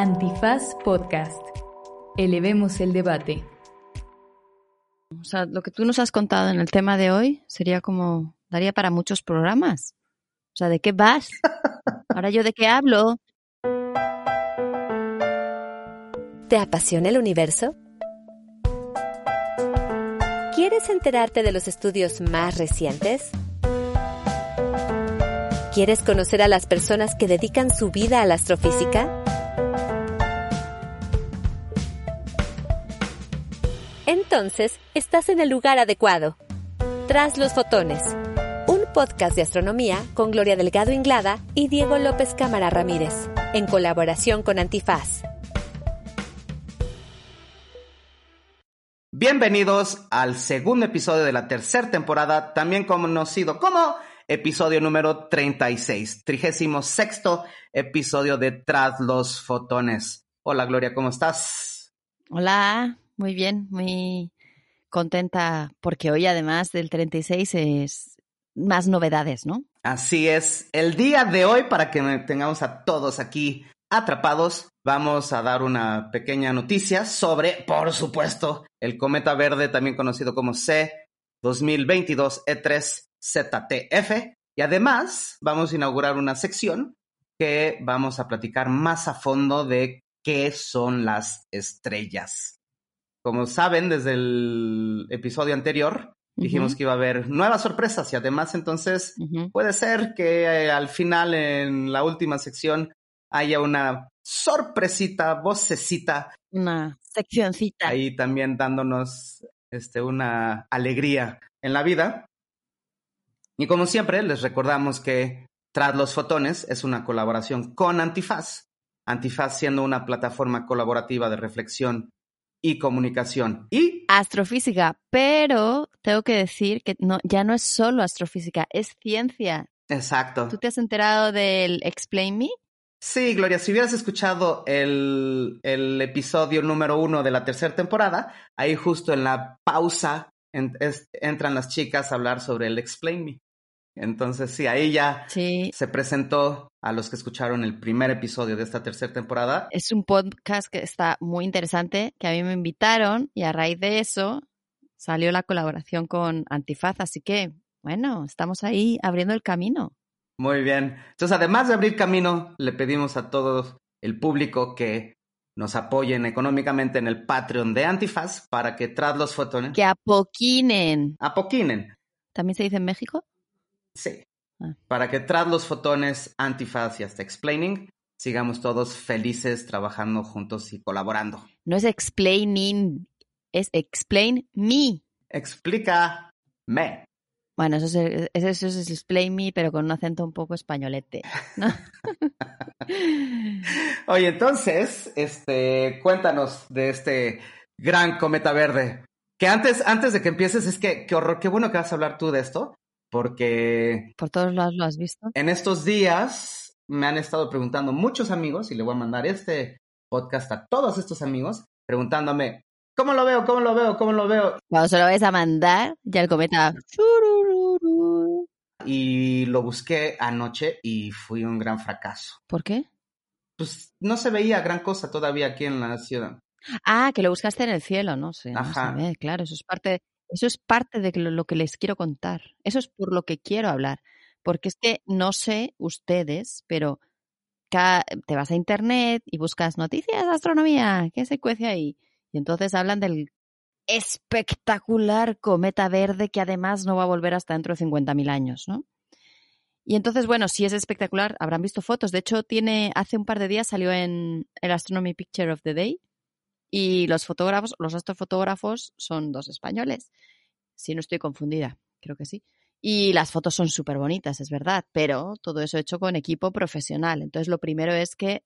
Antifaz Podcast. Elevemos el debate. O sea, lo que tú nos has contado en el tema de hoy sería como, daría para muchos programas. O sea, ¿de qué vas? Ahora yo de qué hablo. ¿Te apasiona el universo? ¿Quieres enterarte de los estudios más recientes? ¿Quieres conocer a las personas que dedican su vida a la astrofísica? Entonces, estás en el lugar adecuado. Tras los fotones. Un podcast de astronomía con Gloria Delgado Inglada y Diego López Cámara Ramírez, en colaboración con Antifaz. Bienvenidos al segundo episodio de la tercera temporada, también conocido como episodio número 36, trigésimo sexto episodio de Tras los Fotones. Hola Gloria, ¿cómo estás? Hola, muy bien, muy contenta porque hoy además del 36 es más novedades, ¿no? Así es, el día de hoy para que tengamos a todos aquí atrapados, vamos a dar una pequeña noticia sobre, por supuesto, el cometa verde, también conocido como C 2022 E3 ZTF. Y además vamos a inaugurar una sección que vamos a platicar más a fondo de qué son las estrellas. Como saben, desde el episodio anterior dijimos que iba a haber nuevas sorpresas y además entonces puede ser que eh, al final en la última sección haya una sorpresita, vocecita. Una seccioncita. Ahí también dándonos este, una alegría en la vida. Y como siempre, les recordamos que Tras los Fotones es una colaboración con Antifaz. Antifaz siendo una plataforma colaborativa de reflexión y comunicación. Y astrofísica, pero tengo que decir que no, ya no es solo astrofísica, es ciencia. Exacto. ¿Tú te has enterado del Explain Me? Sí, Gloria, si hubieras escuchado el, el episodio número uno de la tercera temporada, ahí justo en la pausa entran las chicas a hablar sobre el Explain Me. Entonces, sí, ahí ya se presentó a los que escucharon el primer episodio de esta tercera temporada. Es un podcast que está muy interesante, que a mí me invitaron y a raíz de eso salió la colaboración con Antifaz. Así que, bueno, estamos ahí abriendo el camino. Muy bien. Entonces, además de abrir camino, le pedimos a todo el público que nos apoyen económicamente en el Patreon de Antifaz para que tras los fotones... Que apoquinen. Apoquinen. ¿También se dice en México? Sí. Ah. Para que tras los fotones, antifaz y hasta explaining, sigamos todos felices trabajando juntos y colaborando. No es explaining, es explain me. Explica me. Bueno, eso es, eso es explain me, pero con un acento un poco españolete. Oye, entonces, este, cuéntanos de este gran cometa verde. Que antes, antes de que empieces, es que qué horror, qué bueno que vas a hablar tú de esto, porque... ¿Por todos lados lo has visto? En estos días me han estado preguntando muchos amigos, y le voy a mandar este podcast a todos estos amigos, preguntándome, ¿cómo lo veo? ¿Cómo lo veo? ¿Cómo lo veo? Cuando se lo vais a mandar, ya el cometa... Y lo busqué anoche y fui un gran fracaso. ¿Por qué? Pues no se veía gran cosa todavía aquí en la ciudad. Ah, que lo buscaste en el cielo, no sé. Ajá. claro, eso es parte eso es parte de lo que les quiero contar. Eso es por lo que quiero hablar. Porque es que no sé ustedes, pero te vas a internet y buscas noticias de astronomía, ¿qué se cuece ahí? Y entonces hablan del espectacular cometa verde que además no va a volver hasta dentro de 50.000 años, ¿no? Y entonces, bueno, si es espectacular, habrán visto fotos. De hecho, tiene, hace un par de días salió en el Astronomy Picture of the Day, y los fotógrafos, los astrofotógrafos son dos españoles. Si no estoy confundida, creo que sí. Y las fotos son súper bonitas, es verdad, pero todo eso hecho con equipo profesional. Entonces, lo primero es que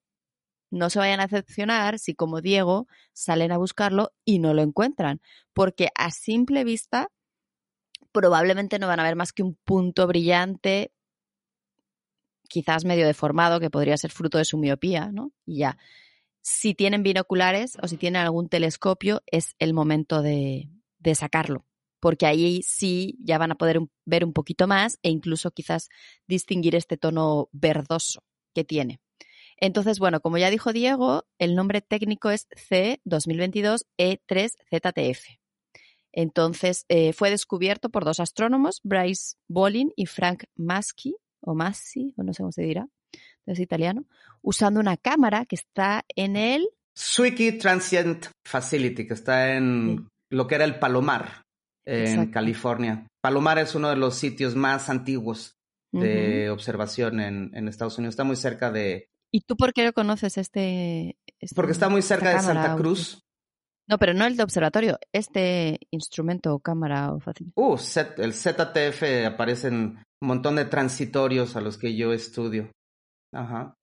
no se vayan a decepcionar si, como Diego, salen a buscarlo y no lo encuentran, porque a simple vista probablemente no van a ver más que un punto brillante, quizás medio deformado, que podría ser fruto de su miopía, ¿no? Y ya si tienen binoculares o si tienen algún telescopio, es el momento de, sacarlo, porque ahí sí ya van a poder ver un poquito más e incluso quizás distinguir este tono verdoso que tiene. Entonces, bueno, como ya dijo Diego, el nombre técnico es C 2022 E3ZTF. Entonces, eh, fue descubierto por dos astrónomos, Bryce Bolin y Frank Maschi, o Massi, o no sé cómo se dirá, es italiano, usando una cámara que está en el... Zwicky Transient Facility, que está en lo que era el Palomar, en California. Palomar es uno de los sitios más antiguos de observación en, Estados Unidos. Está muy cerca de... ¿Y tú por qué lo conoces este...? este Porque está muy cerca de Santa Cruz. No, pero no el de observatorio, este instrumento o cámara o fácil. Uh, el ZTF aparecen un montón de transitorios a los que yo estudio. Ajá.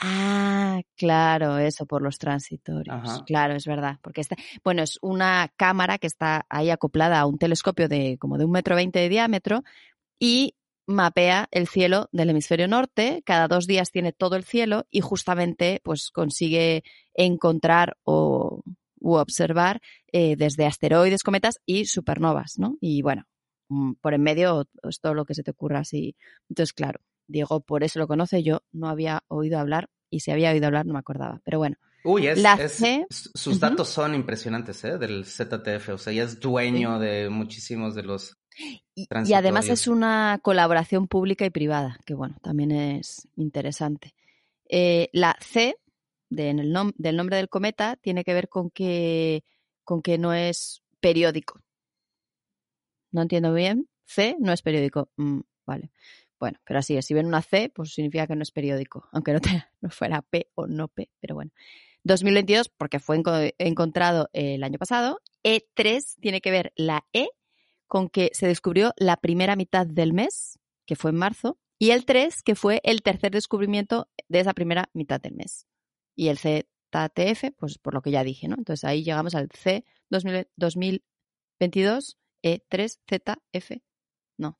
Ah, claro, eso por los transitorios. Claro, es verdad. Porque está, bueno, es una cámara que está ahí acoplada a un telescopio de como de un metro veinte de diámetro y mapea el cielo del hemisferio norte. Cada dos días tiene todo el cielo y justamente pues consigue encontrar o u observar eh, desde asteroides, cometas y supernovas, ¿no? Y bueno, mm, por en medio es pues, todo lo que se te ocurra así. Entonces, claro, Diego por eso lo conoce, yo no había oído hablar y si había oído hablar no me acordaba, pero bueno. Uy, es, sus datos son impresionantes, ¿eh? Del ZTF, o sea, ya es dueño de muchísimos de los y, y, además es una colaboración pública y privada, que bueno, también es interesante. Eh, la C del nombre del cometa tiene que ver con que, con que no es periódico. No entiendo bien. C no es periódico. Mm, vale. Bueno, pero así es. Si ven una C, pues significa que no es periódico, aunque no, no fuera P o no P, pero bueno. 2022, porque fue encontrado el año pasado. E3 tiene que ver la E con que se descubrió la primera mitad del mes, que fue en marzo, y el 3, que fue el tercer descubrimiento de esa primera mitad del mes y el ZTF, pues por lo que ya dije, ¿no? Entonces ahí llegamos al C 2022 E3ZF, no,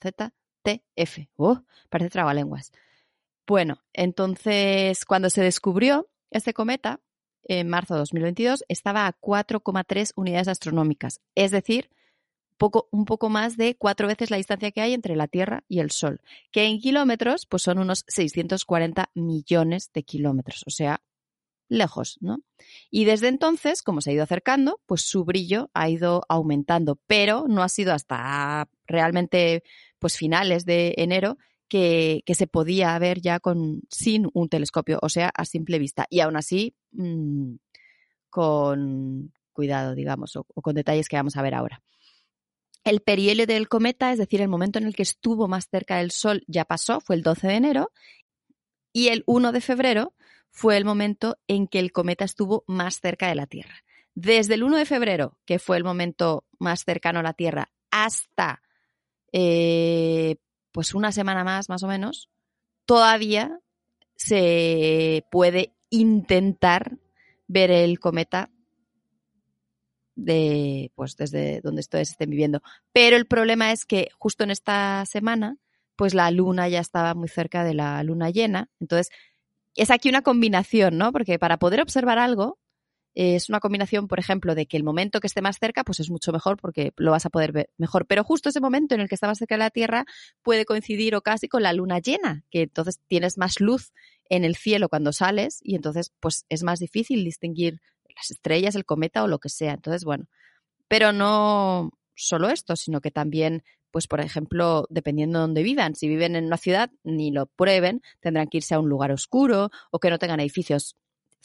ZTF. ¡Oh! Parece trabalenguas. Bueno, entonces cuando se descubrió este cometa, en marzo de 2022, estaba a 4,3 unidades astronómicas, es decir, un poco más de cuatro veces la distancia que hay entre la Tierra y el Sol, que en kilómetros pues son unos 640 millones de kilómetros, o sea, lejos, ¿no? Y desde entonces, como se ha ido acercando, pues su brillo ha ido aumentando, pero no ha sido hasta realmente pues finales de enero que, se podía ver ya con sin un telescopio, o sea, a simple vista. Y aún así, mm, con cuidado, digamos, o, con detalles que vamos a ver ahora. El perihelio del cometa, es decir, el momento en el que estuvo más cerca del Sol, ya pasó, fue el 12 de enero, y el 1 de febrero fue el momento en que el cometa estuvo más cerca de la Tierra. Desde el 1 de febrero, que fue el momento más cercano a la Tierra, hasta eh, pues una semana más, más o menos, todavía se puede intentar ver el cometa de pues desde donde ustedes estén viviendo. Pero el problema es que justo en esta semana, pues la luna ya estaba muy cerca de la luna llena. Entonces, es aquí una combinación, ¿no? Porque para poder observar algo, es una combinación, por ejemplo, de que el momento que esté más cerca, pues es mucho mejor porque lo vas a poder ver mejor. Pero justo ese momento en el que está más cerca de la Tierra puede coincidir o casi con la luna llena, que entonces tienes más luz en el cielo cuando sales y entonces pues es más difícil distinguir las estrellas, el cometa o lo que sea. Entonces, bueno, pero no solo esto, sino que también pues por ejemplo, dependiendo de dónde vivan, si viven en una ciudad, ni lo prueben, tendrán que irse a un lugar oscuro o que no tengan edificios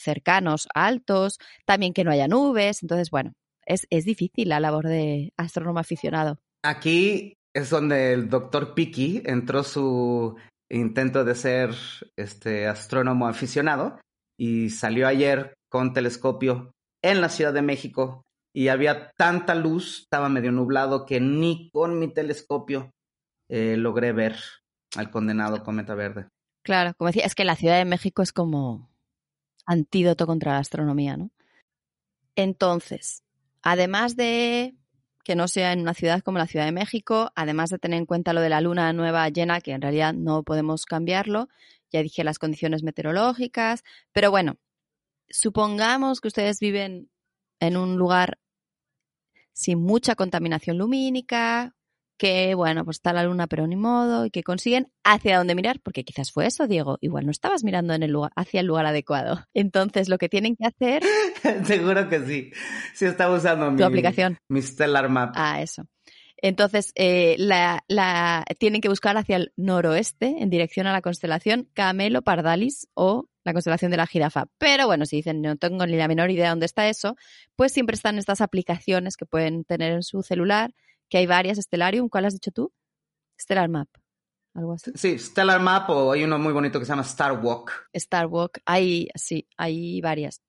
cercanos, altos, también que no haya nubes. Entonces, bueno, es, es difícil la labor de astrónomo aficionado. Aquí es donde el doctor Piki entró su intento de ser este astrónomo aficionado y salió ayer con telescopio en la Ciudad de México y había tanta luz, estaba medio nublado, que ni con mi telescopio eh, logré ver al condenado cometa verde. Claro, como decía, es que la Ciudad de México es como antídoto contra la astronomía, ¿no? Entonces, además de que no sea en una ciudad como la Ciudad de México, además de tener en cuenta lo de la luna nueva llena, que en realidad no podemos cambiarlo, ya dije las condiciones meteorológicas, pero bueno, supongamos que ustedes viven en un lugar sin mucha contaminación lumínica, que, bueno, pues está la luna, pero ni modo, y que consiguen hacia dónde mirar, porque quizás fue eso, Diego. Igual no estabas mirando en el lugar, hacia el lugar adecuado. Entonces, lo que tienen que hacer. Seguro que sí. Sí, estaba usando mi aplicación. Mi Stellar Map. Ah, eso. Entonces, eh, la, la, tienen que buscar hacia el noroeste, en dirección a la constelación Camelo Pardalis o la constelación de la jirafa. Pero bueno, si dicen no tengo ni la menor idea dónde está eso, pues siempre están estas aplicaciones que pueden tener en su celular, que hay varias, Stellarium, ¿cuál has dicho tú? Stellar Map. Algo así. Sí, Stellar Map o hay uno muy bonito que se llama Star Walk. Star Walk, hay, sí, hay varias.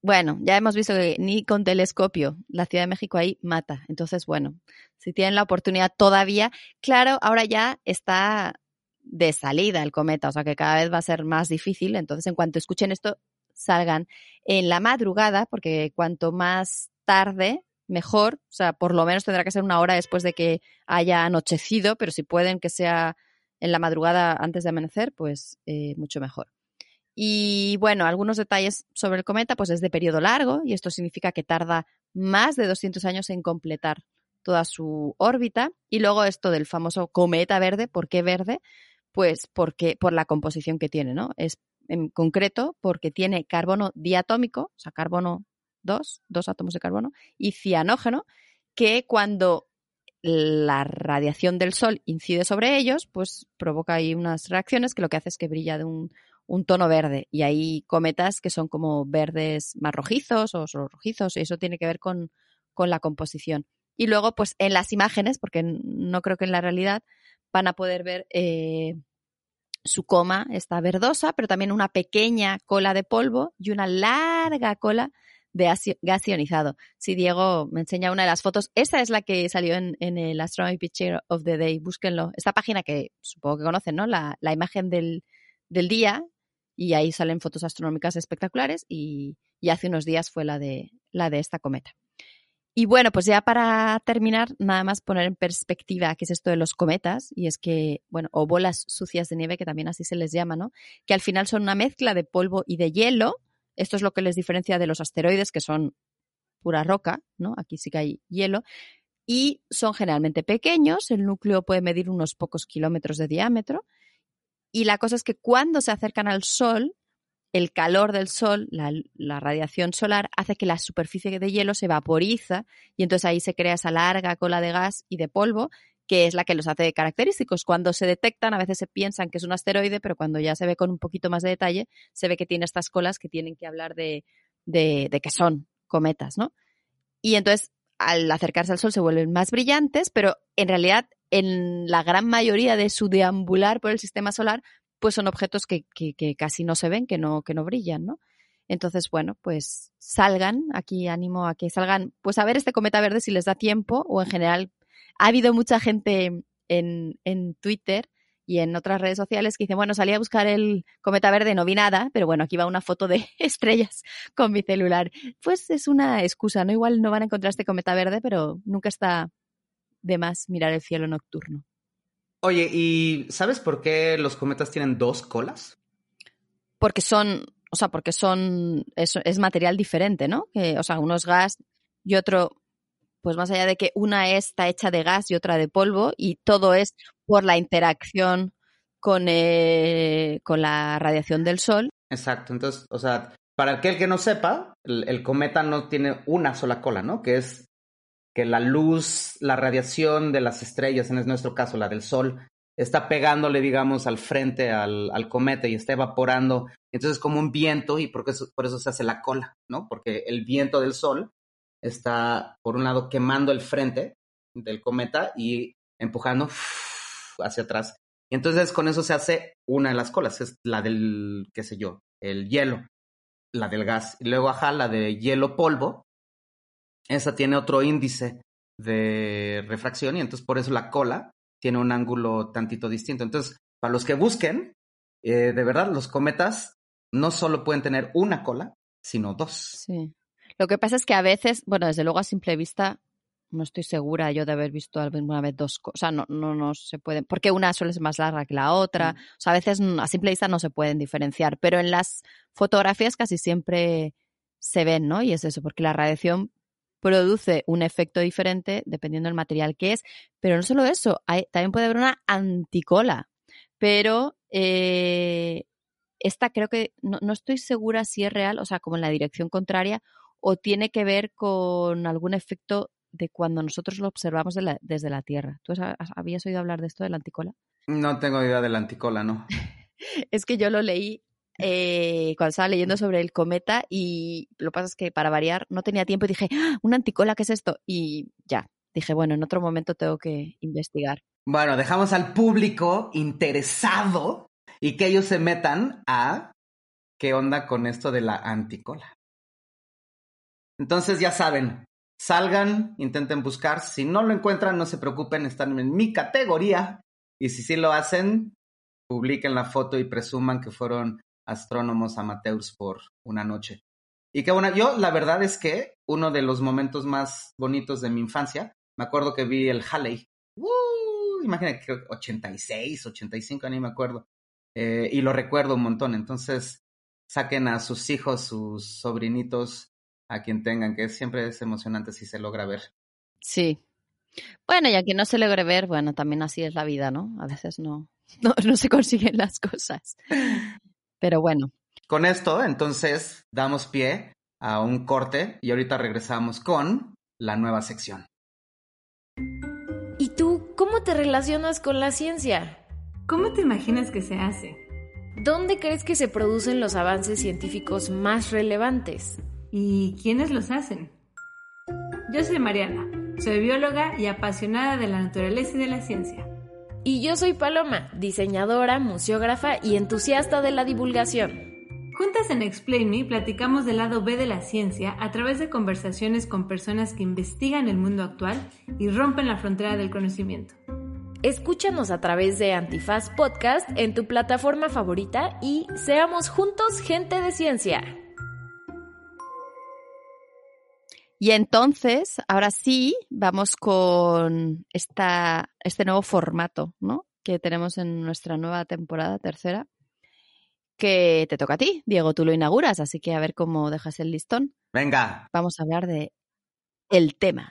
Bueno, ya hemos visto que ni con telescopio la Ciudad de México ahí mata. Entonces, bueno, si tienen la oportunidad todavía, claro, ahora ya está de salida el cometa, o sea que cada vez va a ser más difícil. Entonces, en cuanto escuchen esto, salgan en la madrugada, porque cuanto más tarde, mejor. O sea, por lo menos tendrá que ser una hora después de que haya anochecido, pero si pueden que sea en la madrugada antes de amanecer, pues eh, mucho mejor. Y bueno, algunos detalles sobre el cometa, pues es de periodo largo y esto significa que tarda más de 200 años en completar toda su órbita. Y luego esto del famoso cometa verde, ¿por qué verde? Pues porque por la composición que tiene, ¿no? Es en concreto porque tiene carbono diatómico, o sea, carbono 2, dos átomos de carbono, y cianógeno, que cuando la radiación del Sol incide sobre ellos, pues provoca ahí unas reacciones que lo que hace es que brilla de un, un tono verde y hay cometas que son como verdes más rojizos o solo rojizos y eso tiene que ver con, con la composición. Y luego, pues en las imágenes, porque no creo que en la realidad van a poder ver eh, su coma está verdosa, pero también una pequeña cola de polvo y una larga cola de gas ionizado. Si Diego me enseña una de las fotos, esa es la que salió en, el Astronomy Picture of the Day, búsquenlo. Esta página que supongo que conocen, ¿no? La, imagen del, del día y ahí salen fotos astronómicas espectaculares y, hace unos días fue la de, la de esta cometa. Y bueno, pues ya para terminar, nada más poner en perspectiva qué es esto de los cometas, y es que, bueno, o bolas sucias de nieve, que también así se les llama, ¿no? Que al final son una mezcla de polvo y de hielo. Esto es lo que les diferencia de los asteroides, que son pura roca, ¿no? Aquí sí que hay hielo. Y son generalmente pequeños, el núcleo puede medir unos pocos kilómetros de diámetro y la cosa es que cuando se acercan al Sol, el calor del Sol, la, radiación solar, hace que la superficie de hielo se vaporiza y entonces ahí se crea esa larga cola de gas y de polvo que es la que los hace característicos. Cuando se detectan, a veces se piensan que es un asteroide, pero cuando ya se ve con un poquito más de detalle, se ve que tiene estas colas que tienen que hablar de, de, que son cometas, ¿no? Y entonces, al acercarse al Sol se vuelven más brillantes, pero en realidad en la gran mayoría de su deambular por el sistema solar, pues son objetos que, casi no se ven, que no, que no brillan, ¿no? Entonces, bueno, pues salgan, aquí animo a que salgan, pues a ver este cometa verde si les da tiempo, o en general, ha habido mucha gente en, en Twitter y en otras redes sociales que dicen, bueno, salí a buscar el cometa verde, no vi nada, pero bueno, aquí va una foto de estrellas con mi celular. Pues es una excusa, ¿no? Igual no van a encontrar este cometa verde, pero nunca está de más mirar el cielo nocturno. Oye, ¿y sabes por qué los cometas tienen dos colas? Porque son, o sea, porque son, es, es material diferente, ¿no? Que, o sea, uno es gas y otro, pues más allá de que una está hecha de gas y otra de polvo y todo es por la interacción con, eh, con la radiación del sol. Exacto, entonces, o sea, para aquel que no sepa, el, cometa no tiene una sola cola, ¿no? Que es que la luz, la radiación de las estrellas, en nuestro caso la del Sol, está pegándole, digamos, al frente al, cometa y está evaporando. Entonces, como un viento, y por eso, por eso se hace la cola, ¿no? Porque el viento del Sol está, por un lado, quemando el frente del cometa y empujando hacia atrás. Y entonces con eso se hace una de las colas, es la del, qué sé yo, el hielo, la del gas. Y luego, ajá, la de hielo polvo, esa tiene otro índice de refracción y entonces por eso la cola tiene un ángulo tantito distinto. Entonces, para los que busquen, eh, de verdad, los cometas no solo pueden tener una cola, sino dos. Sí. Lo que pasa es que a veces, bueno, desde luego a simple vista, no estoy segura yo de haber visto alguna vez dos cosas. O sea, no, no, no se pueden, porque una suele ser más larga que la otra. Mm. O sea, a veces a simple vista no se pueden diferenciar, pero en las fotografías casi siempre se ven, ¿no? Y es eso, porque la radiación produce un efecto diferente dependiendo del material que es. Pero no solo eso, también puede haber una anticola. Pero eh, esta creo que no, no, estoy segura si es real, o sea, como en la dirección contraria, o tiene que ver con algún efecto de cuando nosotros lo observamos desde la Tierra. ¿Tú habías oído hablar de esto de la anticola? No tengo idea de la anticola, no. es que yo lo leí eh, cuando estaba leyendo sobre el cometa y lo que pasa es que para variar no tenía tiempo y dije, ¡Ah, una anticola, ¿qué es esto? Y ya, dije, bueno, en otro momento tengo que investigar. Bueno, dejamos al público interesado y que ellos se metan a qué onda con esto de la anticola. Entonces ya saben, salgan, intenten buscar, si no lo encuentran, no se preocupen, están en mi categoría y si sí lo hacen, publiquen la foto y presuman que fueron astrónomos amateurs por una noche. Y qué bueno, yo la verdad es que uno de los momentos más bonitos de mi infancia, me acuerdo que vi el Halley. ¡Uh! Imagínate, 86, 85, ni me acuerdo. Eh, y lo recuerdo un montón. Entonces, saquen a sus hijos, sus sobrinitos, a quien tengan, que siempre es emocionante si se logra ver. Sí. Bueno, y a quien no se logre ver, bueno, también así es la vida, ¿no? A veces no, no, no se consiguen las cosas. Pero bueno. Con esto, entonces, damos pie a un corte y ahorita regresamos con la nueva sección. ¿Y tú cómo te relacionas con la ciencia? ¿Cómo te imaginas que se hace? ¿Dónde crees que se producen los avances científicos más relevantes? ¿Y quiénes los hacen? Yo soy Mariana, soy bióloga y apasionada de la naturaleza y de la ciencia. Y yo soy Paloma, diseñadora, museógrafa y entusiasta de la divulgación. Juntas en Explain Me platicamos del lado B de la ciencia a través de conversaciones con personas que investigan el mundo actual y rompen la frontera del conocimiento. Escúchanos a través de Antifaz Podcast en tu plataforma favorita y seamos juntos gente de ciencia. Y entonces, ahora sí, vamos con esta, este nuevo formato, ¿no? Que tenemos en nuestra nueva temporada tercera, que te toca a ti, Diego, tú lo inauguras, así que a ver cómo dejas el listón. Venga. Vamos a hablar de el tema.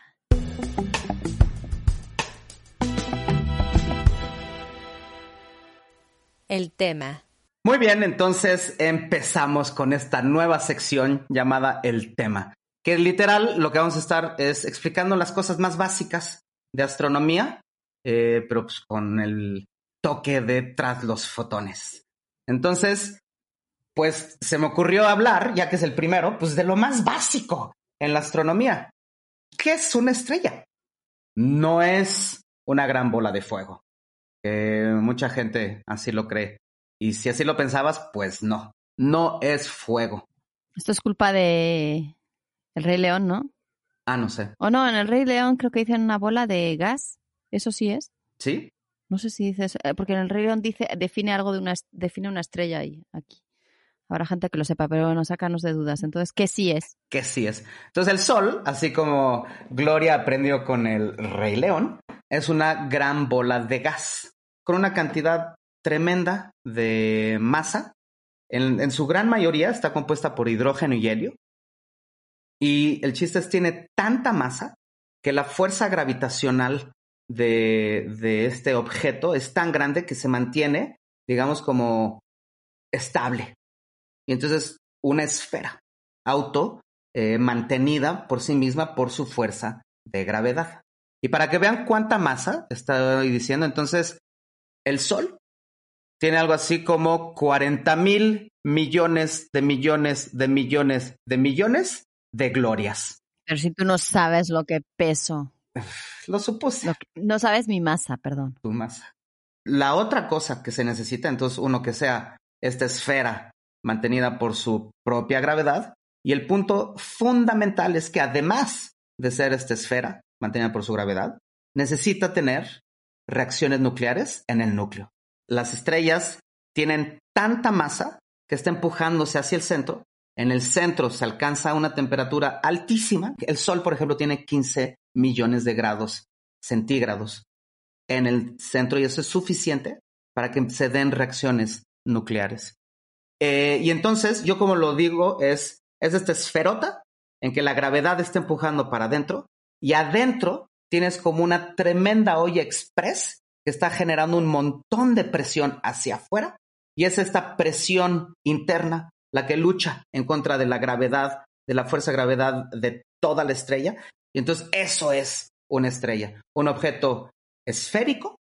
El tema. Muy bien, entonces empezamos con esta nueva sección llamada El tema que literal lo que vamos a estar es explicando las cosas más básicas de astronomía, eh, pero pues con el toque de tras los fotones. Entonces, pues se me ocurrió hablar, ya que es el primero, pues de lo más básico en la astronomía. ¿Qué es una estrella? No es una gran bola de fuego. mucha gente así lo cree. Y si así lo pensabas, pues no. No es fuego. Esto es culpa de el Rey León, ¿no? Ah, no sé. O no, en el Rey León creo que dicen una bola de gas. ¿Eso sí es? ¿Sí? No sé si dices, eh, porque en el Rey León dice, define algo de una, define una estrella ahí, aquí. Habrá gente que lo sepa, pero bueno, sácanos de dudas. Entonces, ¿qué sí es? ¿Qué sí es? Entonces, el Sol, así como Gloria aprendió con el Rey León, es una gran bola de gas, con una cantidad tremenda de masa. En, en su gran mayoría está compuesta por hidrógeno y helio, y el chiste es, tiene tanta masa que la fuerza gravitacional de, este objeto es tan grande que se mantiene, digamos, como estable. Y entonces una esfera auto eh, mantenida por sí misma por su fuerza de gravedad. Y para que vean cuánta masa estoy diciendo, entonces el Sol tiene algo así como 40 mil millones de millones de millones de millones de glorias. Pero si tú no sabes lo que peso. Lo supuse. no sabes mi masa, perdón. Tu masa. La otra cosa que se necesita, entonces, uno que sea esta esfera mantenida por su propia gravedad. Y el punto fundamental es que además de ser esta esfera mantenida por su gravedad, necesita tener reacciones nucleares en el núcleo. Las estrellas tienen tanta masa que está empujándose hacia el centro en el centro se alcanza una temperatura altísima. El Sol, por ejemplo, tiene 15 millones de grados centígrados en el centro y eso es suficiente para que se den reacciones nucleares. Eh, y entonces, yo como lo digo, es, es esta esferota en que la gravedad está empujando para adentro y adentro tienes como una tremenda olla express que está generando un montón de presión hacia afuera y es esta presión interna la que lucha en contra de la gravedad, de la fuerza gravedad de toda la estrella. Y entonces eso es una estrella, un objeto esférico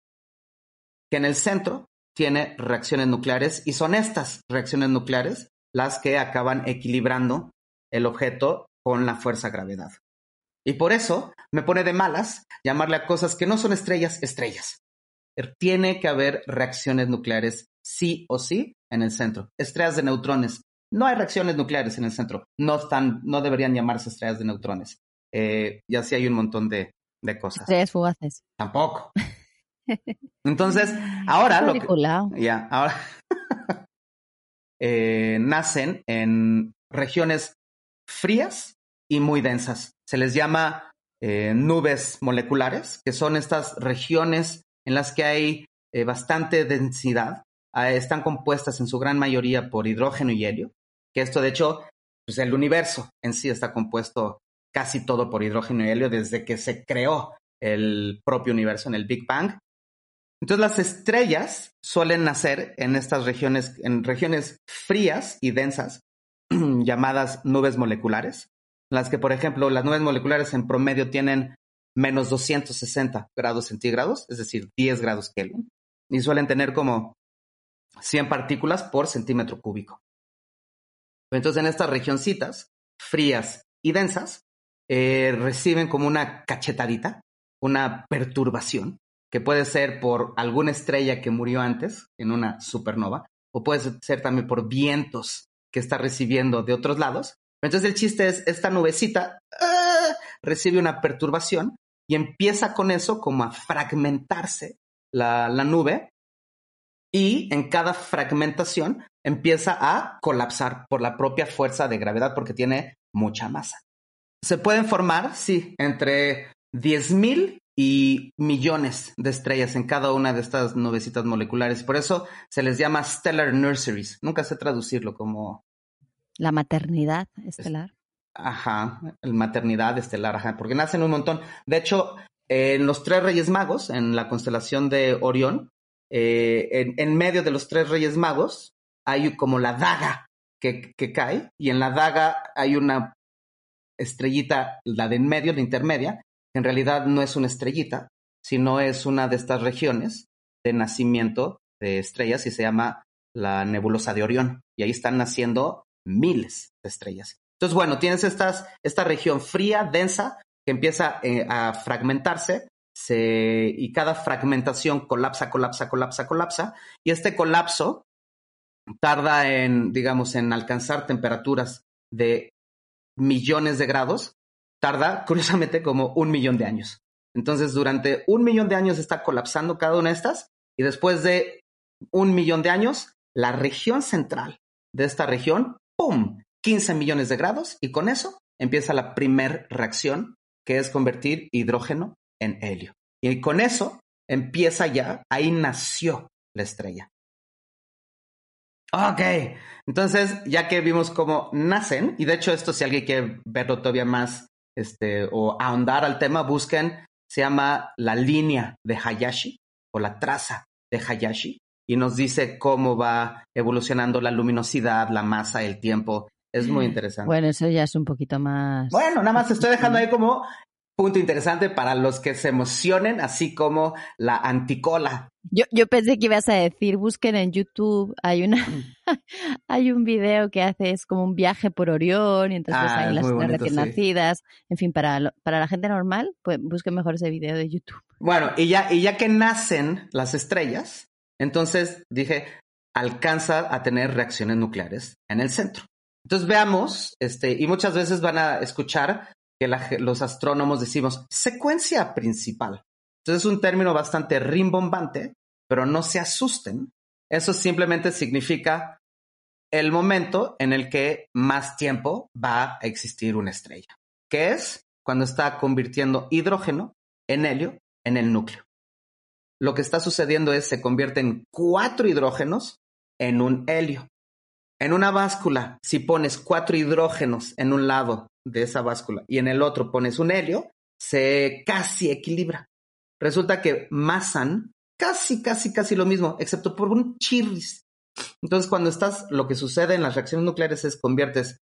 que en el centro tiene reacciones nucleares y son estas reacciones nucleares las que acaban equilibrando el objeto con la fuerza gravedad. Y por eso me pone de malas llamarle a cosas que no son estrellas, estrellas. Tiene que haber reacciones nucleares sí o sí en el centro. Estrellas de neutrones. No hay reacciones nucleares en el centro. No, están, no deberían llamarse estrellas de neutrones. Eh, y así hay un montón de, de cosas. Estrellas fugaces. Tampoco. Entonces, ahora lo que, ya, ahora eh, nacen en regiones frías y muy densas. Se les llama eh, nubes moleculares, que son estas regiones en las que hay eh, bastante densidad. Ah, están compuestas en su gran mayoría por hidrógeno y helio, que esto de hecho, pues el universo en sí está compuesto casi todo por hidrógeno y helio desde que se creó el propio universo en el Big Bang. Entonces las estrellas suelen nacer en estas regiones, en regiones frías y densas, llamadas nubes moleculares, las que, por ejemplo, las nubes moleculares en promedio tienen menos 260 grados centígrados, es decir, 10 grados Kelvin, y suelen tener como 100 partículas por centímetro cúbico. Entonces, en estas regioncitas frías y densas, eh, reciben como una cachetadita, una perturbación, que puede ser por alguna estrella que murió antes en una supernova, o puede ser también por vientos que está recibiendo de otros lados. Entonces el chiste es, esta nubecita ¡ah! recibe una perturbación y empieza con eso como a fragmentarse la, la nube y en cada fragmentación empieza a colapsar por la propia fuerza de gravedad porque tiene mucha masa. Se pueden formar, sí, entre 10.000 y millones de estrellas en cada una de estas nubecitas moleculares. Por eso se les llama stellar nurseries. Nunca sé traducirlo como... La maternidad estelar. Ajá, la maternidad estelar, ajá, porque nacen un montón. De hecho, en los tres Reyes Magos, en la constelación de Orión, eh, en, en, medio de los tres Reyes Magos hay como la daga que, que cae y en la daga hay una estrellita, la de en medio, la intermedia, en realidad no es una estrellita, sino es una de estas regiones de nacimiento de estrellas y se llama la nebulosa de Orión. Y ahí están naciendo miles de estrellas. Entonces, bueno, tienes estas, esta región fría, densa, que empieza eh, a fragmentarse y cada fragmentación colapsa, colapsa, colapsa, colapsa. Y este colapso tarda en, digamos, en alcanzar temperaturas de millones de grados tarda, curiosamente, como un millón de años. Entonces, durante un millón de años está colapsando cada una de estas y después de un millón de años, la región central de esta región, ¡pum!, 15 millones de grados y con eso empieza la primer reacción, que es convertir hidrógeno en helio. Y con eso empieza ya, ahí nació la estrella. Ok, entonces ya que vimos cómo nacen, y de hecho esto si alguien quiere verlo todavía más este, o ahondar al tema, busquen, se llama la línea de Hayashi o la traza de Hayashi y nos dice cómo va evolucionando la luminosidad, la masa, el tiempo. Es muy interesante. Bueno, eso ya es un poquito más. Bueno, nada más estoy dejando ahí como punto interesante para los que se emocionen, así como la anticola. Yo, yo pensé que ibas a decir, busquen en YouTube, hay una hay un video que hace, es como un viaje por Orión, y entonces hay ah, las recién nacidas. En fin, para, para la gente normal, pues busquen mejor ese video de YouTube. Bueno, y ya, y ya que nacen las estrellas, entonces dije, alcanza a tener reacciones nucleares en el centro. Entonces veamos, este, y muchas veces van a escuchar que los astrónomos decimos secuencia principal. Entonces es un término bastante rimbombante, pero no se asusten. Eso simplemente significa el momento en el que más tiempo va a existir una estrella, que es cuando está convirtiendo hidrógeno en helio en el núcleo. Lo que está sucediendo es se convierten cuatro hidrógenos en un helio. En una báscula, si pones cuatro hidrógenos en un lado de esa báscula y en el otro pones un helio, se casi equilibra. Resulta que masan casi, casi, casi lo mismo, excepto por un chirris. Entonces, cuando estás, lo que sucede en las reacciones nucleares es conviertes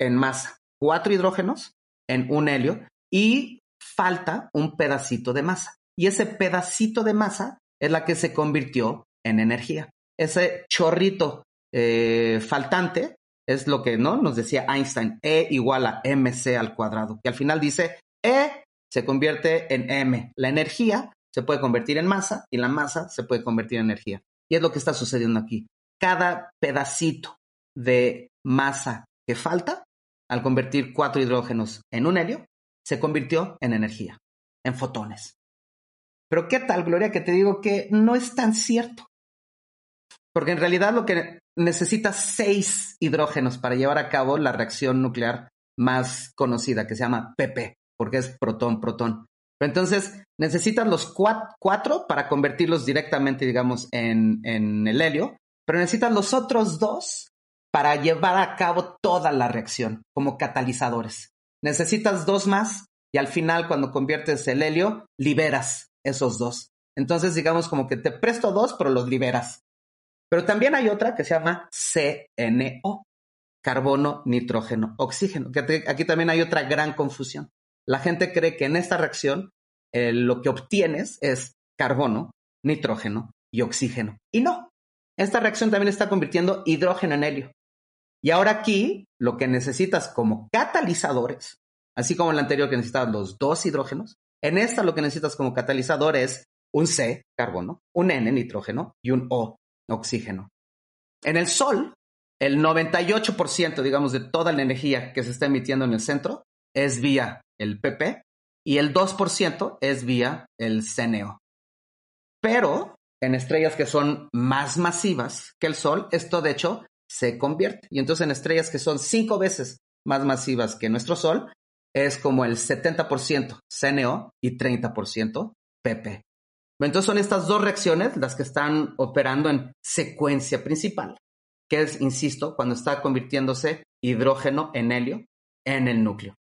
en masa cuatro hidrógenos en un helio y falta un pedacito de masa. Y ese pedacito de masa es la que se convirtió en energía. Ese chorrito eh, faltante es lo que ¿no? nos decía Einstein, E igual a mc al cuadrado, que al final dice E se convierte en m. La energía se puede convertir en masa y la masa se puede convertir en energía. Y es lo que está sucediendo aquí. Cada pedacito de masa que falta, al convertir cuatro hidrógenos en un helio, se convirtió en energía, en fotones. Pero ¿qué tal, Gloria, que te digo que no es tan cierto? Porque en realidad lo que necesita seis hidrógenos para llevar a cabo la reacción nuclear más conocida, que se llama PP, porque es protón-protón. Pero entonces necesitas los cuatro para convertirlos directamente, digamos, en, en el helio, pero necesitas los otros dos para llevar a cabo toda la reacción como catalizadores. Necesitas dos más y al final cuando conviertes el helio, liberas esos dos. Entonces digamos como que te presto dos, pero los liberas. Pero también hay otra que se llama CNO, carbono, nitrógeno, oxígeno, que aquí también hay otra gran confusión. La gente cree que en esta reacción eh, lo que obtienes es carbono, nitrógeno y oxígeno. Y no, esta reacción también está convirtiendo hidrógeno en helio. Y ahora aquí lo que necesitas como catalizadores, así como en la anterior que necesitabas los dos hidrógenos, en esta lo que necesitas como catalizador es un C, carbono, un N, nitrógeno, y un O, oxígeno. En el Sol, el 98%, digamos, de toda la energía que se está emitiendo en el centro es vía el PP y el 2% es vía el CNO. Pero en estrellas que son más masivas que el Sol, esto de hecho se convierte. Y entonces en estrellas que son cinco veces más masivas que nuestro Sol, es como el 70% CNO y 30% PP. Entonces son estas dos reacciones las que están operando en secuencia principal, que es, insisto, cuando está convirtiéndose hidrógeno en helio en el núcleo.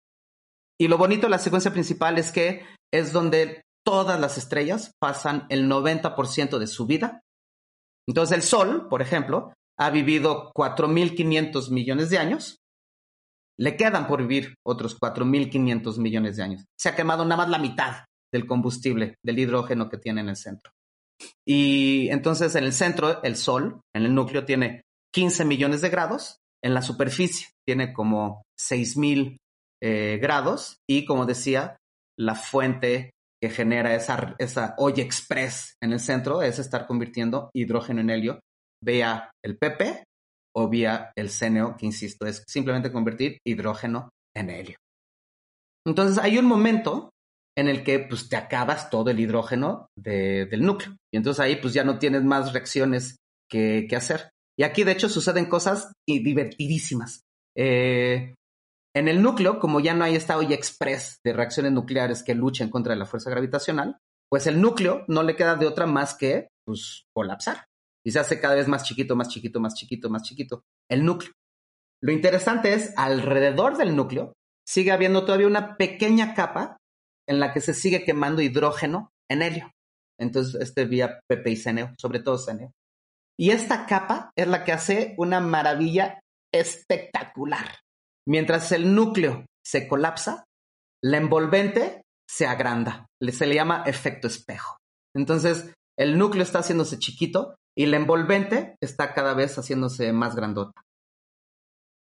Y lo bonito de la secuencia principal es que es donde todas las estrellas pasan el 90% de su vida. Entonces el Sol, por ejemplo, ha vivido 4.500 millones de años. Le quedan por vivir otros 4.500 millones de años. Se ha quemado nada más la mitad del combustible, del hidrógeno que tiene en el centro. Y entonces en el centro, el Sol, en el núcleo, tiene 15 millones de grados, en la superficie tiene como 6.000 eh, grados y como decía, la fuente que genera esa, esa express en el centro es estar convirtiendo hidrógeno en helio vía el PP o vía el CNO, que insisto, es simplemente convertir hidrógeno en helio. Entonces hay un momento en el que pues te acabas todo el hidrógeno del núcleo. Y entonces ahí pues ya no tienes más reacciones que, hacer. Y aquí de hecho suceden cosas divertidísimas. Eh, en el núcleo, como ya no hay esta olla express de reacciones nucleares que luchen contra la fuerza gravitacional, pues el núcleo no le queda de otra más que pues, colapsar. Y se hace cada vez más chiquito, más chiquito, más chiquito, más chiquito. El núcleo. Lo interesante es, alrededor del núcleo sigue habiendo todavía una pequeña capa en la que se sigue quemando hidrógeno en helio. Entonces, este vía PP y CNO, sobre todo CNO. Y esta capa es la que hace una maravilla espectacular. Mientras el núcleo se colapsa, la envolvente se agranda. Se le llama efecto espejo. Entonces, el núcleo está haciéndose chiquito y la envolvente está cada vez haciéndose más grandota.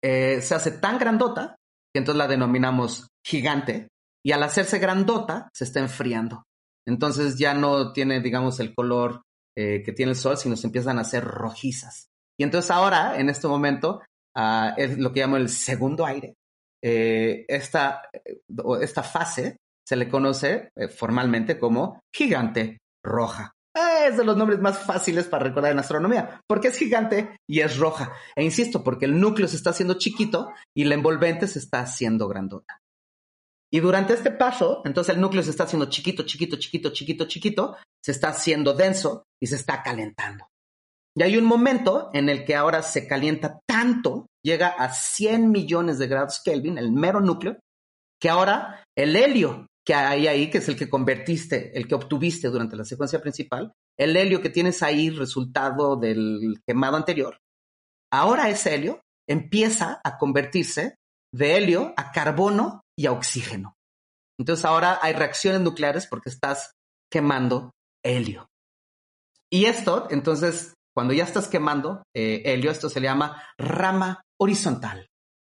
Eh, se hace tan grandota que entonces la denominamos gigante y al hacerse grandota se está enfriando. Entonces ya no tiene, digamos, el color eh, que tiene el sol, sino se empiezan a hacer rojizas. Y entonces ahora, en este momento, ah, es lo que llamo el segundo aire. Eh, esta, esta fase se le conoce eh, formalmente como gigante roja. Es de los nombres más fáciles para recordar en astronomía, porque es gigante y es roja. E insisto, porque el núcleo se está haciendo chiquito y la envolvente se está haciendo grandota. Y durante este paso, entonces el núcleo se está haciendo chiquito, chiquito, chiquito, chiquito, chiquito, se está haciendo denso y se está calentando. Y hay un momento en el que ahora se calienta tanto, llega a 100 millones de grados Kelvin, el mero núcleo, que ahora el helio que hay ahí, que es el que convertiste, el que obtuviste durante la secuencia principal, el helio que tienes ahí, resultado del quemado anterior, ahora ese helio empieza a convertirse de helio a carbono y a oxígeno. Entonces ahora hay reacciones nucleares porque estás quemando helio. Y esto, entonces, cuando ya estás quemando eh, helio, esto se le llama rama horizontal,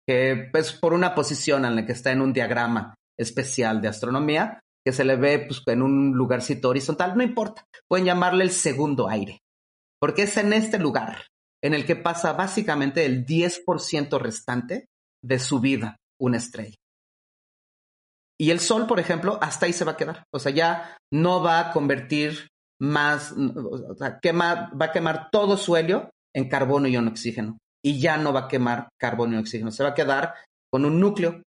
que es pues, por una posición en la que está en un diagrama especial de astronomía, que se le ve pues, en un lugarcito horizontal, no importa, pueden llamarle el segundo aire, porque es en este lugar en el que pasa básicamente el 10% restante de su vida una estrella. Y el Sol, por ejemplo, hasta ahí se va a quedar. O sea, ya no va a convertir más, quema, va a quemar todo su helio en carbono y en oxígeno. Y ya no va a quemar carbono y oxígeno. Se va a quedar con un núcleo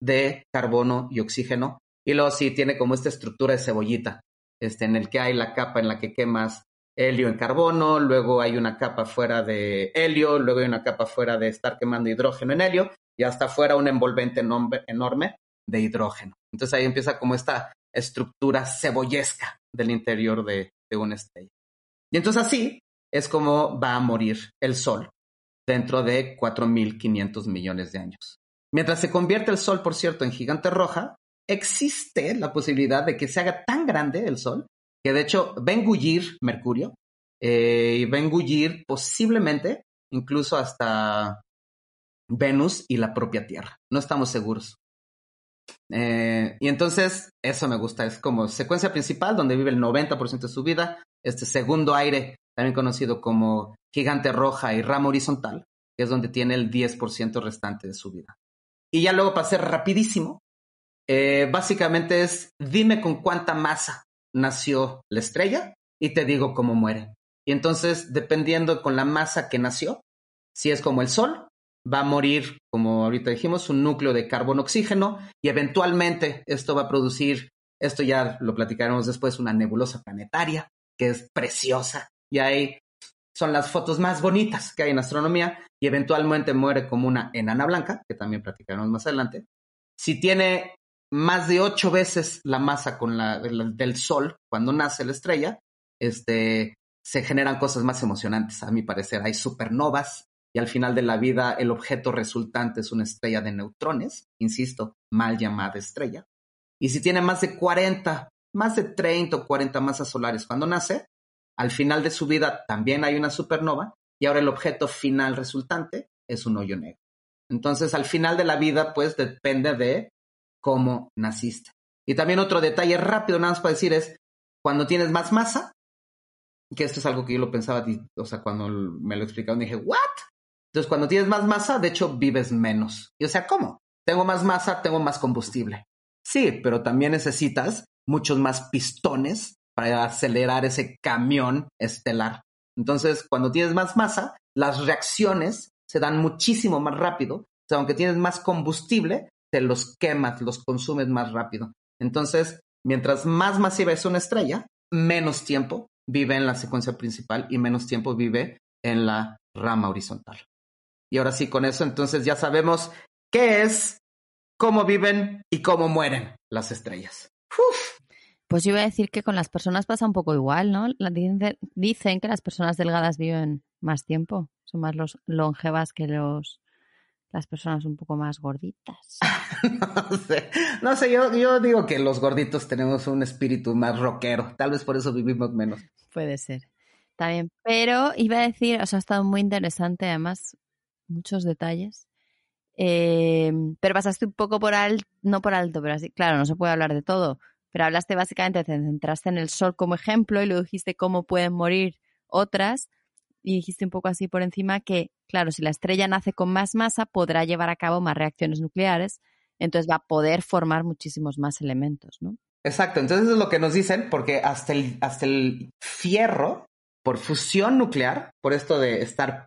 de carbono y oxígeno. Y luego sí tiene como esta estructura de cebollita, este, en el que hay la capa en la que quemas helio en carbono, luego hay una capa fuera de helio, luego hay una capa fuera de estar quemando hidrógeno en helio, y hasta fuera un envolvente enorme de hidrógeno. Entonces ahí empieza como esta estructura cebollesca del interior de, de una estrella. Y entonces así es como va a morir el Sol dentro de 4.500 millones de años. Mientras se convierte el Sol, por cierto, en gigante roja, existe la posibilidad de que se haga tan grande el Sol que de hecho va a engullir Mercurio eh, y va a engullir posiblemente incluso hasta Venus y la propia Tierra. No estamos seguros. Eh, y entonces, eso me gusta, es como secuencia principal donde vive el 90% de su vida, este segundo aire, también conocido como gigante roja y rama horizontal, que es donde tiene el 10% restante de su vida. Y ya luego para ser rapidísimo, eh, básicamente es dime con cuánta masa nació la estrella y te digo cómo muere. Y entonces, dependiendo con la masa que nació, si es como el Sol, va a morir, como ahorita dijimos, un núcleo de carbono-oxígeno y eventualmente esto va a producir, esto ya lo platicaremos después, una nebulosa planetaria que es preciosa y ahí son las fotos más bonitas que hay en astronomía y eventualmente muere como una enana blanca, que también platicaremos más adelante. Si tiene más de ocho veces la masa con la, del Sol cuando nace la estrella, este, se generan cosas más emocionantes, a mi parecer. Hay supernovas, y al final de la vida el objeto resultante es una estrella de neutrones, insisto, mal llamada estrella. Y si tiene más de 40, más de 30 o 40 masas solares cuando nace, al final de su vida también hay una supernova y ahora el objeto final resultante es un hoyo negro. Entonces, al final de la vida, pues depende de cómo naciste. Y también otro detalle rápido, nada más para decir, es cuando tienes más masa, que esto es algo que yo lo pensaba, o sea, cuando me lo explicaron dije, ¿what? Entonces, cuando tienes más masa, de hecho, vives menos. Y o sea, ¿cómo? Tengo más masa, tengo más combustible. Sí, pero también necesitas muchos más pistones para acelerar ese camión estelar. Entonces, cuando tienes más masa, las reacciones se dan muchísimo más rápido. O sea, aunque tienes más combustible, te los quemas, los consumes más rápido. Entonces, mientras más masiva es una estrella, menos tiempo vive en la secuencia principal y menos tiempo vive en la rama horizontal. Y ahora sí, con eso entonces ya sabemos qué es, cómo viven y cómo mueren las estrellas. Pues yo iba a decir que con las personas pasa un poco igual, ¿no? Dicen que las personas delgadas viven más tiempo, son más los longevas que los las personas un poco más gorditas. no sé, no sé yo, yo digo que los gorditos tenemos un espíritu más rockero, tal vez por eso vivimos menos. Puede ser. Está bien, pero iba a decir, o sea, ha estado muy interesante además muchos detalles. Eh, pero pasaste un poco por alto, no por alto, pero así, claro, no se puede hablar de todo. Pero hablaste básicamente, te centraste en el sol como ejemplo y luego dijiste cómo pueden morir otras. Y dijiste un poco así por encima que, claro, si la estrella nace con más masa, podrá llevar a cabo más reacciones nucleares, entonces va a poder formar muchísimos más elementos, ¿no? Exacto, entonces es lo que nos dicen, porque hasta el, hasta el fierro, por fusión nuclear, por esto de estar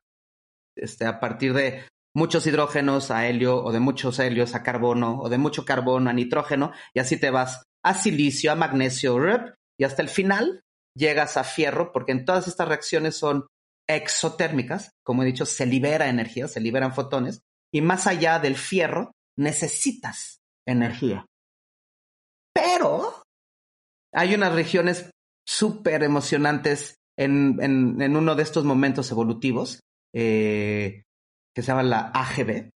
este, a partir de muchos hidrógenos a helio o de muchos helios a carbono o de mucho carbono a nitrógeno y así te vas a silicio, a magnesio, y hasta el final llegas a fierro porque en todas estas reacciones son exotérmicas, como he dicho, se libera energía, se liberan fotones, y más allá del fierro, necesitas energía. Pero hay unas regiones súper emocionantes en, en, uno de estos momentos evolutivos, eh, que se llama la AGB,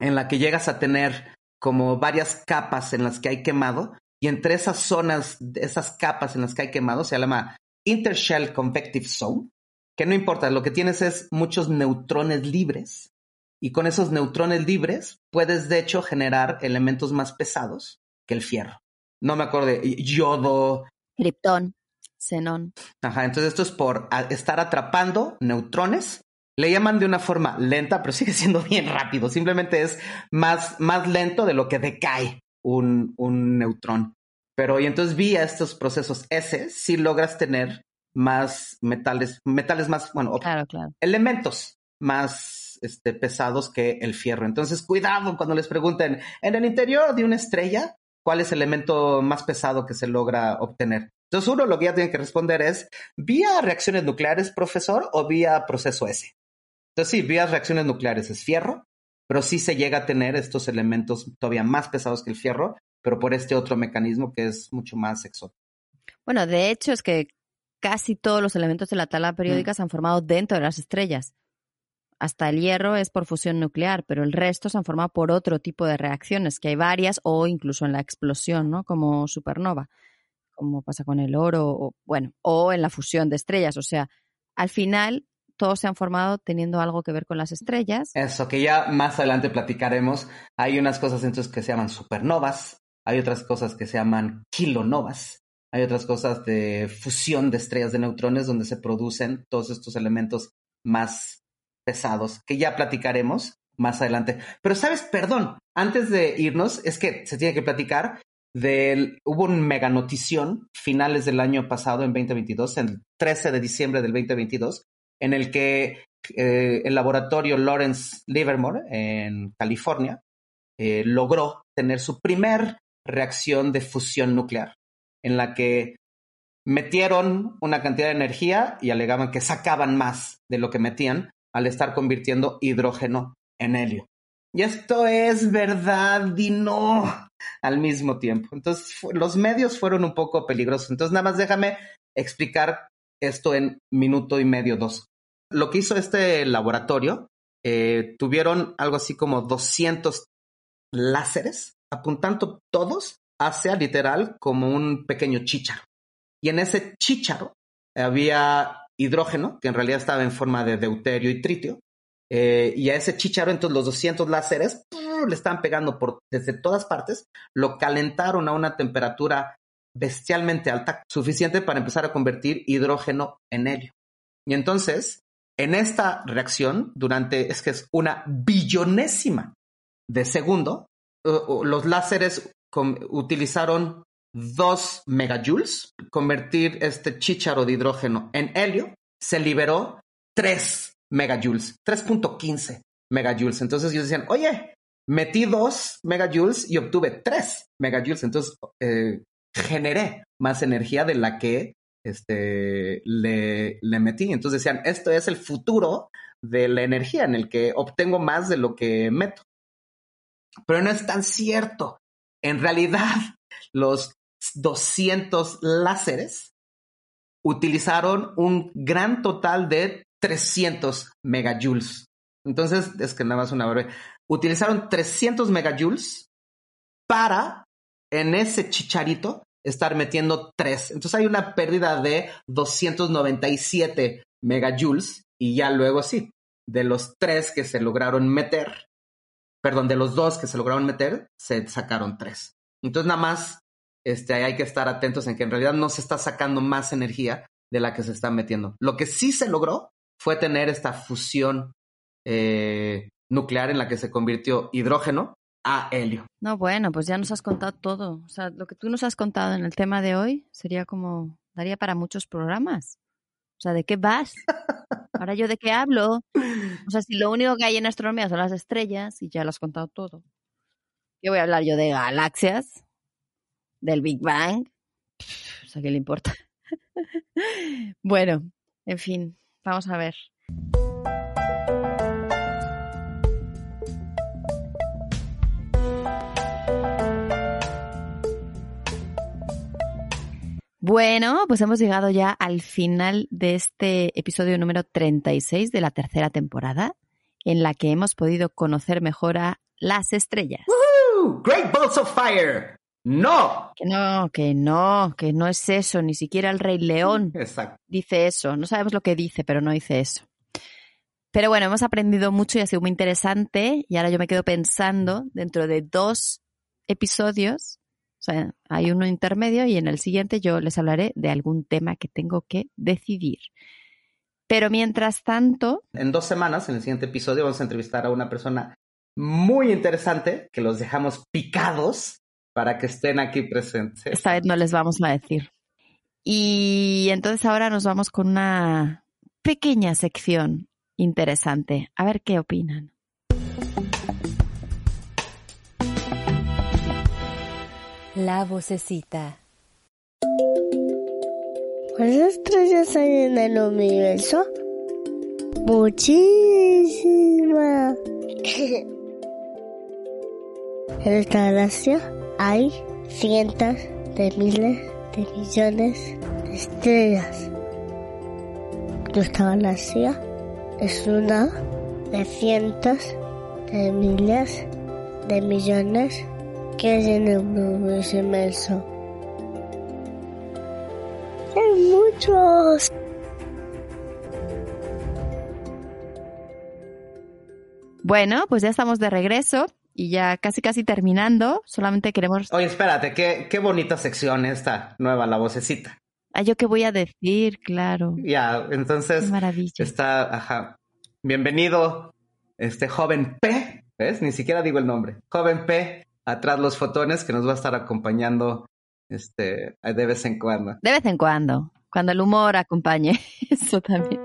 en la que llegas a tener como varias capas en las que hay quemado, y entre esas zonas, esas capas en las que hay quemado, se llama Intershell Convective Zone, que no importa, lo que tienes es muchos neutrones libres, y con esos neutrones libres puedes de hecho generar elementos más pesados que el fierro. No me acuerdo de yodo. Krypton, xenón. Ajá, entonces esto es por estar atrapando neutrones le llaman de una forma lenta, pero sigue siendo bien rápido. Simplemente es más, más lento de lo que decae un, un neutrón. Pero y entonces vía estos procesos S, si logras tener más metales, metales más, bueno, elementos más este, pesados que el fierro. Entonces, cuidado cuando les pregunten en el interior de una estrella, ¿cuál es el elemento más pesado que se logra obtener? Entonces, uno lo que ya tiene que responder es, ¿vía reacciones nucleares, profesor, o vía proceso S? Entonces sí, vías reacciones nucleares es fierro, pero sí se llega a tener estos elementos todavía más pesados que el fierro, pero por este otro mecanismo que es mucho más exótico. Bueno, de hecho es que casi todos los elementos de la tabla periódica mm. se han formado dentro de las estrellas. Hasta el hierro es por fusión nuclear, pero el resto se han formado por otro tipo de reacciones, que hay varias, o incluso en la explosión, ¿no? Como supernova, como pasa con el oro, o, bueno, o en la fusión de estrellas. O sea, al final todos se han formado teniendo algo que ver con las estrellas. Eso, que ya más adelante platicaremos. Hay unas cosas entonces que se llaman supernovas, hay otras cosas que se llaman kilonovas, hay otras cosas de fusión de estrellas de neutrones donde se producen todos estos elementos más pesados, que ya platicaremos más adelante. Pero sabes, perdón, antes de irnos, es que se tiene que platicar del, hubo un mega notición finales del año pasado, en 2022, el 13 de diciembre del 2022, en el que eh, el laboratorio Lawrence Livermore en California eh, logró tener su primer reacción de fusión nuclear, en la que metieron una cantidad de energía y alegaban que sacaban más de lo que metían al estar convirtiendo hidrógeno en helio. Y esto es verdad y no al mismo tiempo. Entonces, los medios fueron un poco peligrosos. Entonces, nada más déjame explicar esto en minuto y medio, dos. Lo que hizo este laboratorio, eh, tuvieron algo así como 200 láseres apuntando todos hacia literal como un pequeño chícharo. Y en ese chícharo había hidrógeno, que en realidad estaba en forma de deuterio y tritio. Eh, y a ese chícharo, entonces los 200 láseres le estaban pegando desde todas partes, lo calentaron a una temperatura bestialmente alta, suficiente para empezar a convertir hidrógeno en helio. Y entonces en esta reacción, durante, es que es una billonésima de segundo, los láseres utilizaron 2 megajoules, convertir este chícharo de hidrógeno en helio, se liberó 3 megajoules, 3.15 megajoules. Entonces ellos decían, oye, metí 2 megajoules y obtuve 3 megajoules. Entonces eh, generé más energía de la que este, le, le metí. Entonces decían, esto es el futuro de la energía en el que obtengo más de lo que meto. Pero no es tan cierto. En realidad, los 200 láseres utilizaron un gran total de 300 megajoules. Entonces, es que nada más una breve. Utilizaron 300 megajoules para, en ese chicharito, estar metiendo tres. Entonces hay una pérdida de 297 megajoules y ya luego sí, de los tres que se lograron meter, perdón, de los dos que se lograron meter, se sacaron tres. Entonces nada más este, hay que estar atentos en que en realidad no se está sacando más energía de la que se está metiendo. Lo que sí se logró fue tener esta fusión eh, nuclear en la que se convirtió hidrógeno a helio. No, bueno, pues ya nos has contado todo. O sea, lo que tú nos has contado en el tema de hoy sería como, daría para muchos programas. O sea, ¿de qué vas? Ahora yo de qué hablo. O sea, si lo único que hay en astronomía son las estrellas y ya lo has contado todo. ¿Qué voy a hablar yo de galaxias? ¿Del Big Bang? O sea, ¿qué le importa? bueno, en fin, Vamos a ver. Bueno, pues hemos llegado ya al final de este episodio número 36 de la tercera temporada, en la que hemos podido conocer mejor a las estrellas. Great Balls of Fire. No. Que no, que no, que no es eso, ni siquiera el Rey León Exacto. dice eso. No sabemos lo que dice, pero no dice eso. Pero bueno, hemos aprendido mucho y ha sido muy interesante. Y ahora yo me quedo pensando, dentro de dos episodios, o sea, hay uno intermedio y en el siguiente yo les hablaré de algún tema que tengo que decidir. Pero mientras tanto... En dos semanas, en el siguiente episodio, vamos a entrevistar a una persona muy interesante que los dejamos picados para que estén aquí presentes. Esta vez no les vamos a decir. Y entonces ahora nos vamos con una pequeña sección interesante. A ver qué opinan. La vocecita. ¿Cuántas estrellas hay en el universo? Muchísimas. en esta galaxia hay cientos de miles de millones de estrellas. Nuestra galaxia es una de cientos de miles de millones que hay en el universo inmenso. Hay muchos. Bueno, pues ya estamos de regreso y ya casi casi terminando. Solamente queremos... Oye, espérate, qué, qué bonita sección esta nueva, la vocecita. Ah, yo qué voy a decir, claro. Ya, entonces... Qué maravilla. Está, ajá. Bienvenido, este joven P, ¿ves? Ni siquiera digo el nombre. Joven P, atrás los fotones, que nos va a estar acompañando este, de vez en cuando. De vez en cuando, cuando el humor acompañe. Eso también.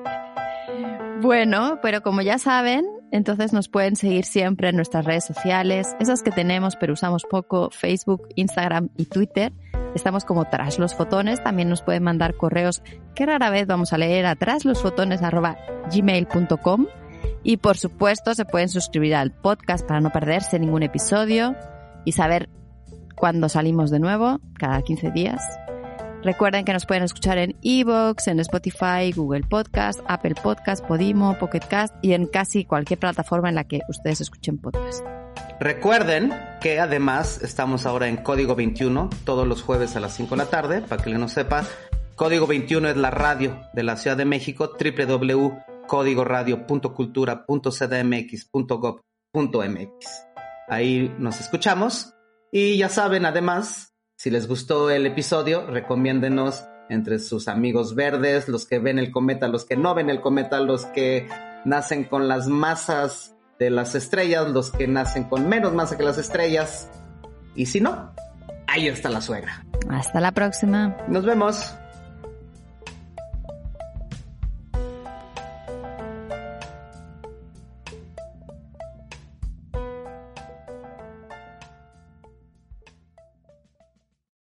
Bueno, pero como ya saben, entonces nos pueden seguir siempre en nuestras redes sociales, esas que tenemos pero usamos poco, Facebook, Instagram y Twitter. Estamos como tras los fotones, también nos pueden mandar correos que rara vez vamos a leer a traslosfotones@gmail.com y por supuesto se pueden suscribir al podcast para no perderse ningún episodio y saber cuándo salimos de nuevo, cada 15 días. Recuerden que nos pueden escuchar en Evox, en Spotify, Google Podcast, Apple Podcast, Podimo, Pocket Cast y en casi cualquier plataforma en la que ustedes escuchen podcast. Recuerden que además estamos ahora en Código 21 todos los jueves a las 5 de la tarde, para que no sepa. Código 21 es la radio de la Ciudad de México, www.códigoradio.cultura.cdmx.gov.mx. Ahí nos escuchamos y ya saben, además, si les gustó el episodio, recomiéndenos entre sus amigos verdes, los que ven el cometa, los que no ven el cometa, los que nacen con las masas de las estrellas, los que nacen con menos masa que las estrellas. Y si no, ahí está la suegra. Hasta la próxima. Nos vemos.